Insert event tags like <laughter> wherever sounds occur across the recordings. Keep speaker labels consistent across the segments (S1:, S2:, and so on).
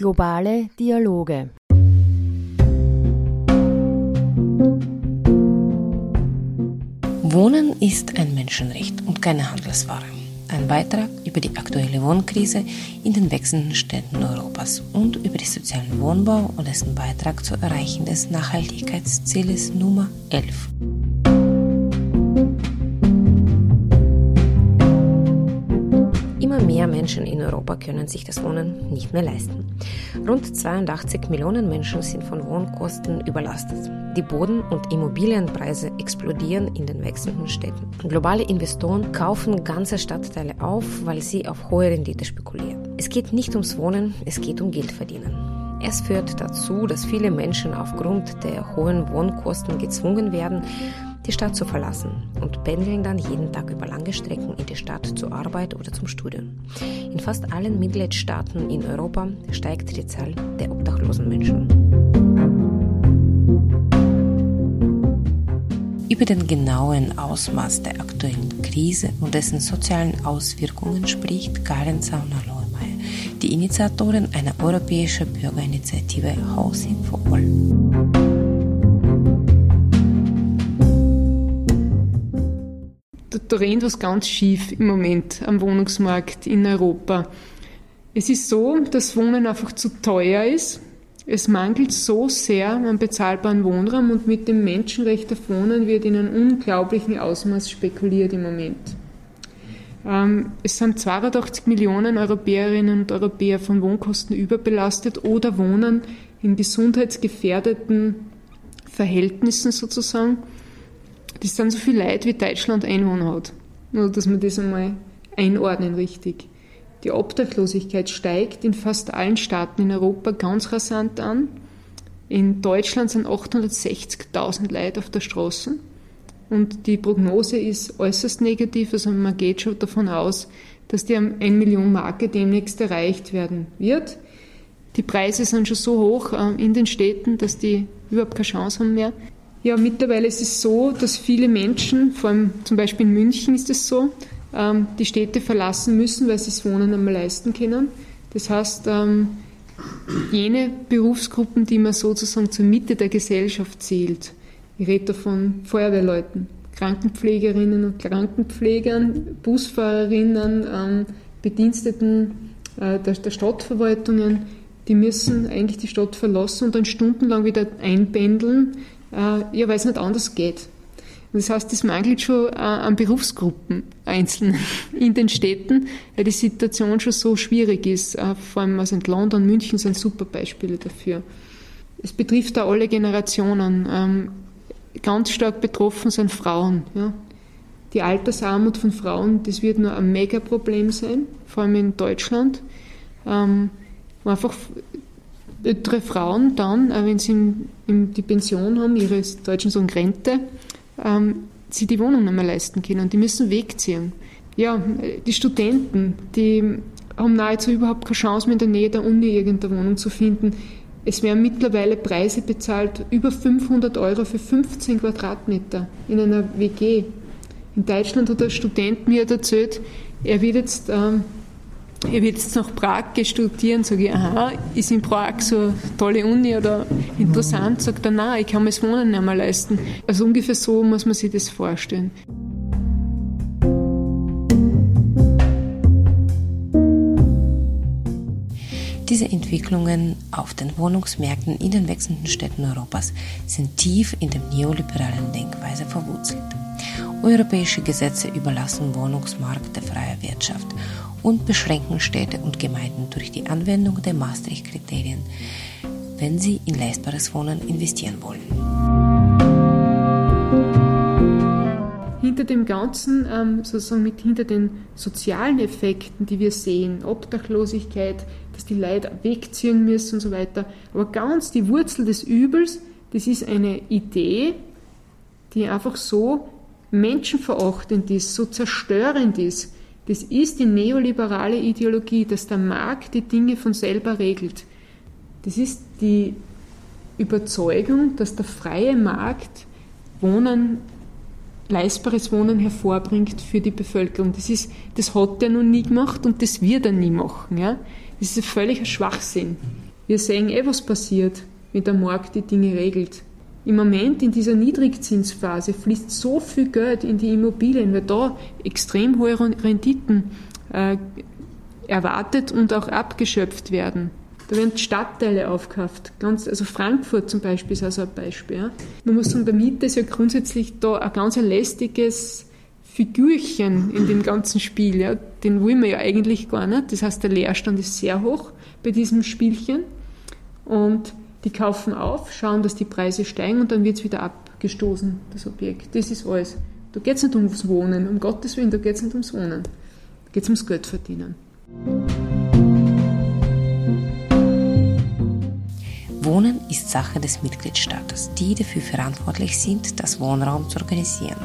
S1: Globale Dialoge.
S2: Wohnen ist ein Menschenrecht und keine Handelsware. Ein Beitrag über die aktuelle Wohnkrise in den wechselnden Städten Europas und über den sozialen Wohnbau und dessen Beitrag zur Erreichen des Nachhaltigkeitszieles Nummer 11. Mehr Menschen in Europa können sich das Wohnen nicht mehr leisten. Rund 82 Millionen Menschen sind von Wohnkosten überlastet. Die Boden- und Immobilienpreise explodieren in den wechselnden Städten. Globale Investoren kaufen ganze Stadtteile auf, weil sie auf hohe Rendite spekulieren. Es geht nicht ums Wohnen, es geht um Geld verdienen. Es führt dazu, dass viele Menschen aufgrund der hohen Wohnkosten gezwungen werden, die Stadt zu verlassen und pendeln dann jeden Tag über lange Strecken in die Stadt zur Arbeit oder zum Studium. In fast allen Mitgliedstaaten in Europa steigt die Zahl der obdachlosen Menschen. Über den genauen Ausmaß der aktuellen Krise und dessen sozialen Auswirkungen spricht Karin Zauner-Lohmeier, die Initiatorin einer europäischen Bürgerinitiative Housing for All.
S3: Da rennt was ganz schief im Moment am Wohnungsmarkt in Europa. Es ist so, dass Wohnen einfach zu teuer ist. Es mangelt so sehr an bezahlbaren Wohnraum und mit dem Menschenrecht auf Wohnen wird in einem unglaublichen Ausmaß spekuliert im Moment. Ähm, es sind 82 Millionen Europäerinnen und Europäer von Wohnkosten überbelastet oder wohnen in gesundheitsgefährdeten Verhältnissen sozusagen. Das sind so viele Leute, wie Deutschland Einwohner hat. Nur, dass man das einmal einordnen richtig. Die Obdachlosigkeit steigt in fast allen Staaten in Europa ganz rasant an. In Deutschland sind 860.000 Leute auf der Straße. Und die Prognose ist äußerst negativ. Also man geht schon davon aus, dass die 1 Million Marke demnächst erreicht werden wird. Die Preise sind schon so hoch äh, in den Städten, dass die überhaupt keine Chance haben mehr. Ja, mittlerweile ist es so, dass viele Menschen, vor allem zum Beispiel in München ist es so, ähm, die Städte verlassen müssen, weil sie das Wohnen einmal leisten können. Das heißt, ähm, jene Berufsgruppen, die man sozusagen zur Mitte der Gesellschaft zählt, ich rede da von Feuerwehrleuten, Krankenpflegerinnen und Krankenpflegern, Busfahrerinnen, ähm, Bediensteten äh, der, Stadtverwaltungen, die müssen eigentlich die Stadt verlassen und dann stundenlang wieder einpendeln ja, weil es nicht anders geht. Das heißt, es mangelt schon äh, an Berufsgruppen einzeln <laughs> in den Städten, weil die Situation schon so schwierig ist. Äh, vor allem also in London, München sind super Beispiele dafür. Es betrifft da alle Generationen. Ähm, ganz stark betroffen sind Frauen. Ja. Die Altersarmut von Frauen, das wird nur ein Megaproblem sein, vor allem in Deutschland. Ähm, wo einfach ältere Frauen dann, äh, wenn sie in, in die Pension haben, ihre deutschen sagen Rente, ähm, sie die Wohnung nicht mehr leisten können die müssen wegziehen. Ja, die Studenten, die haben nahezu überhaupt keine Chance mehr in der Nähe der Uni irgendeine Wohnung zu finden. Es werden mittlerweile Preise bezahlt, über 500 Euro für 15 Quadratmeter in einer WG. In Deutschland hat ein Student mir erzählt, er wird jetzt ähm, ich will jetzt nach Prag studieren, sage ich, aha, ist in Prag so eine tolle Uni oder interessant, sagt er, nein, ich kann mir das Wohnen nicht mehr leisten. Also ungefähr so muss man sich das vorstellen.
S2: Diese Entwicklungen auf den Wohnungsmärkten in den wechselnden Städten Europas sind tief in der neoliberalen Denkweise verwurzelt. Europäische Gesetze überlassen Wohnungsmarkt der freien Wirtschaft und beschränken Städte und Gemeinden durch die Anwendung der Maastricht-Kriterien, wenn sie in leistbares Wohnen investieren wollen.
S3: Hinter dem Ganzen, ähm, sozusagen mit hinter den sozialen Effekten, die wir sehen, Obdachlosigkeit, dass die Leute wegziehen müssen und so weiter, aber ganz die Wurzel des Übels, das ist eine Idee, die einfach so menschenverachtend ist, so zerstörend ist, das ist die neoliberale Ideologie, dass der Markt die Dinge von selber regelt. Das ist die Überzeugung, dass der freie Markt Wohnen, leistbares Wohnen hervorbringt für die Bevölkerung. Das, ist, das hat er noch nie gemacht und das wird er nie machen. Ja? Das ist ein völliger Schwachsinn. Wir sehen eh, was passiert, wenn der Markt die Dinge regelt. Im Moment in dieser Niedrigzinsphase fließt so viel Geld in die Immobilien, weil da extrem hohe Renditen äh, erwartet und auch abgeschöpft werden. Da werden Stadtteile aufgekauft. Ganz, also Frankfurt zum Beispiel ist also ein Beispiel. Ja. Man muss sagen, der Miete ist ja grundsätzlich da ein ganz lästiges Figürchen in dem ganzen Spiel. Ja. Den wollen wir ja eigentlich gar nicht. Das heißt, der Leerstand ist sehr hoch bei diesem Spielchen. Und die kaufen auf, schauen, dass die Preise steigen und dann wird es wieder abgestoßen, das Objekt. Das ist alles. Da geht es nicht ums Wohnen, um Gottes Willen, da geht es nicht ums Wohnen. Da geht es ums Geld verdienen.
S2: Wohnen ist Sache des Mitgliedstaates, die dafür verantwortlich sind, das Wohnraum zu organisieren.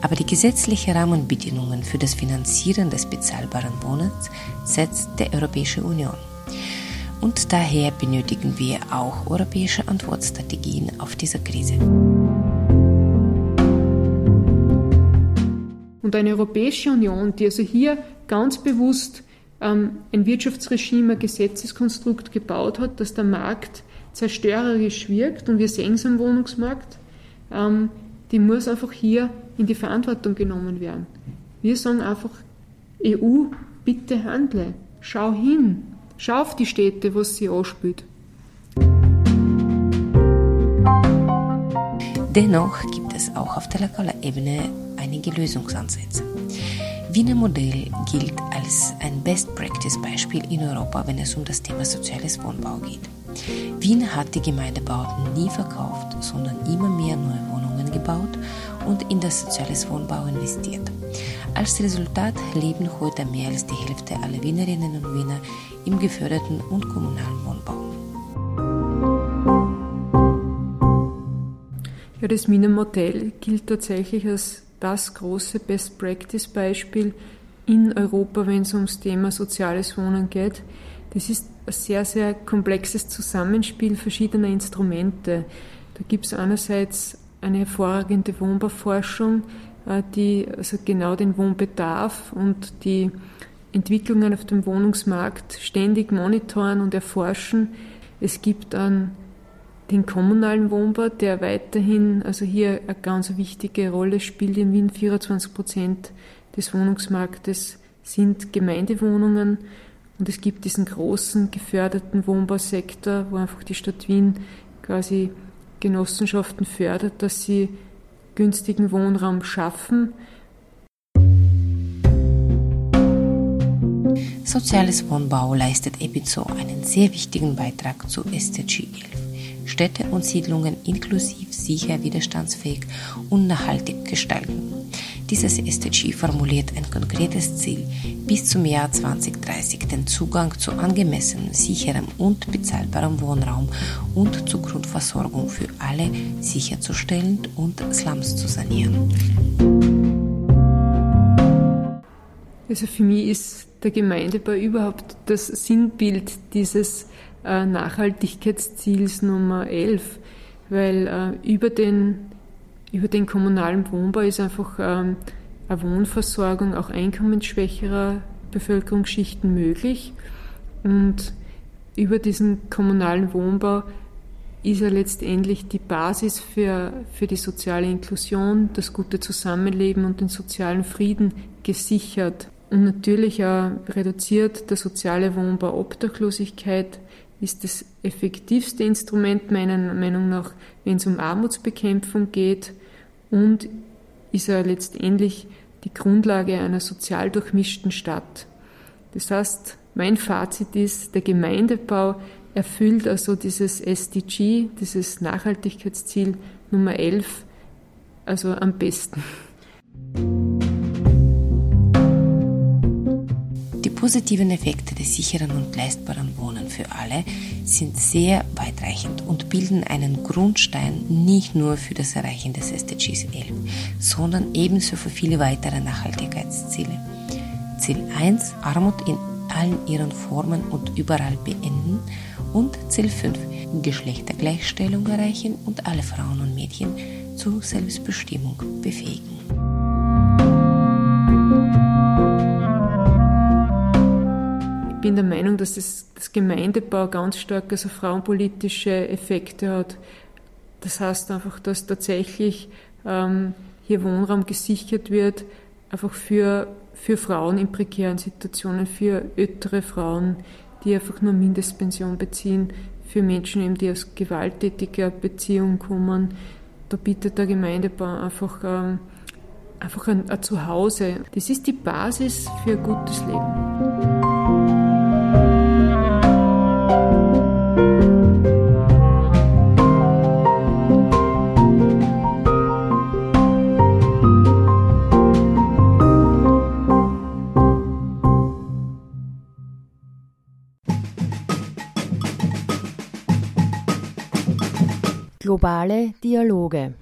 S2: Aber die gesetzlichen Rahmenbedingungen für das Finanzieren des bezahlbaren Wohnens setzt die Europäische Union. Und daher benötigen wir auch europäische Antwortstrategien auf diese Krise.
S3: Und eine Europäische Union, die also hier ganz bewusst ähm, ein Wirtschaftsregime, ein Gesetzeskonstrukt gebaut hat, dass der Markt zerstörerisch wirkt, und wir sehen es am Wohnungsmarkt, ähm, die muss einfach hier in die Verantwortung genommen werden. Wir sagen einfach, EU, bitte handle, schau hin, schau auf die Städte, was sie anspült.
S2: Dennoch gibt es auch auf der lokalen Ebene einige Lösungsansätze. Wiener Modell gilt als ein Best-Practice-Beispiel in Europa, wenn es um das Thema soziales Wohnbau geht. Wien hat die Gemeindebauten nie verkauft, sondern immer mehr neue Wohnungen gebaut und in das soziales Wohnbau investiert. Als Resultat leben heute mehr als die Hälfte aller Wienerinnen und Wiener im geförderten und kommunalen Wohnbau.
S3: Ja, das Wiener Modell gilt tatsächlich als das große Best-Practice-Beispiel in Europa, wenn es ums Thema soziales Wohnen geht. Das ist ein sehr, sehr komplexes Zusammenspiel verschiedener Instrumente. Da gibt es einerseits eine hervorragende Wohnbauforschung, die also genau den Wohnbedarf und die Entwicklungen auf dem Wohnungsmarkt ständig monitoren und erforschen. Es gibt dann den kommunalen Wohnbau, der weiterhin also hier eine ganz wichtige Rolle spielt in Wien. 24 Prozent des Wohnungsmarktes sind Gemeindewohnungen. Und es gibt diesen großen geförderten Wohnbausektor, wo einfach die Stadt Wien quasi Genossenschaften fördert, dass sie günstigen Wohnraum schaffen.
S2: Soziales Wohnbau leistet ebenso einen sehr wichtigen Beitrag zu SDG 11. Städte und Siedlungen inklusiv sicher, widerstandsfähig und nachhaltig gestalten. Dieses SDG formuliert ein konkretes Ziel, bis zum Jahr 2030 den Zugang zu angemessenem, sicherem und bezahlbarem Wohnraum und zur Grundversorgung für alle sicherzustellen und Slums zu sanieren.
S3: Also für mich ist der Gemeindebau überhaupt das Sinnbild dieses äh, Nachhaltigkeitsziels Nummer 11, weil äh, über, den, über den kommunalen Wohnbau ist einfach ähm, eine Wohnversorgung auch einkommensschwächerer Bevölkerungsschichten möglich und über diesen kommunalen Wohnbau ist er letztendlich die Basis für, für die soziale Inklusion, das gute Zusammenleben und den sozialen Frieden gesichert. Und natürlich auch reduziert der soziale Wohnbau Obdachlosigkeit, ist das effektivste Instrument meiner Meinung nach, wenn es um Armutsbekämpfung geht und ist er letztendlich die Grundlage einer sozial durchmischten Stadt. Das heißt, mein Fazit ist, der Gemeindebau erfüllt also dieses SDG, dieses Nachhaltigkeitsziel Nummer 11, also am besten.
S2: Positiven Effekte des sicheren und leistbaren Wohnen für alle sind sehr weitreichend und bilden einen Grundstein nicht nur für das Erreichen des SDGs 11, sondern ebenso für viele weitere Nachhaltigkeitsziele. Ziel 1, Armut in allen ihren Formen und überall beenden und Ziel 5, Geschlechtergleichstellung erreichen und alle Frauen und Mädchen zur Selbstbestimmung befähigen.
S3: Bin der Meinung, dass das, das Gemeindebau ganz stark also frauenpolitische Effekte hat. Das heißt einfach, dass tatsächlich ähm, hier Wohnraum gesichert wird, einfach für, für Frauen in prekären Situationen, für ältere Frauen, die einfach nur Mindestpension beziehen, für Menschen, eben, die aus gewalttätiger Beziehung kommen. Da bietet der Gemeindebau einfach, ähm, einfach ein, ein Zuhause. Das ist die Basis für ein gutes Leben.
S1: Globale Dialoge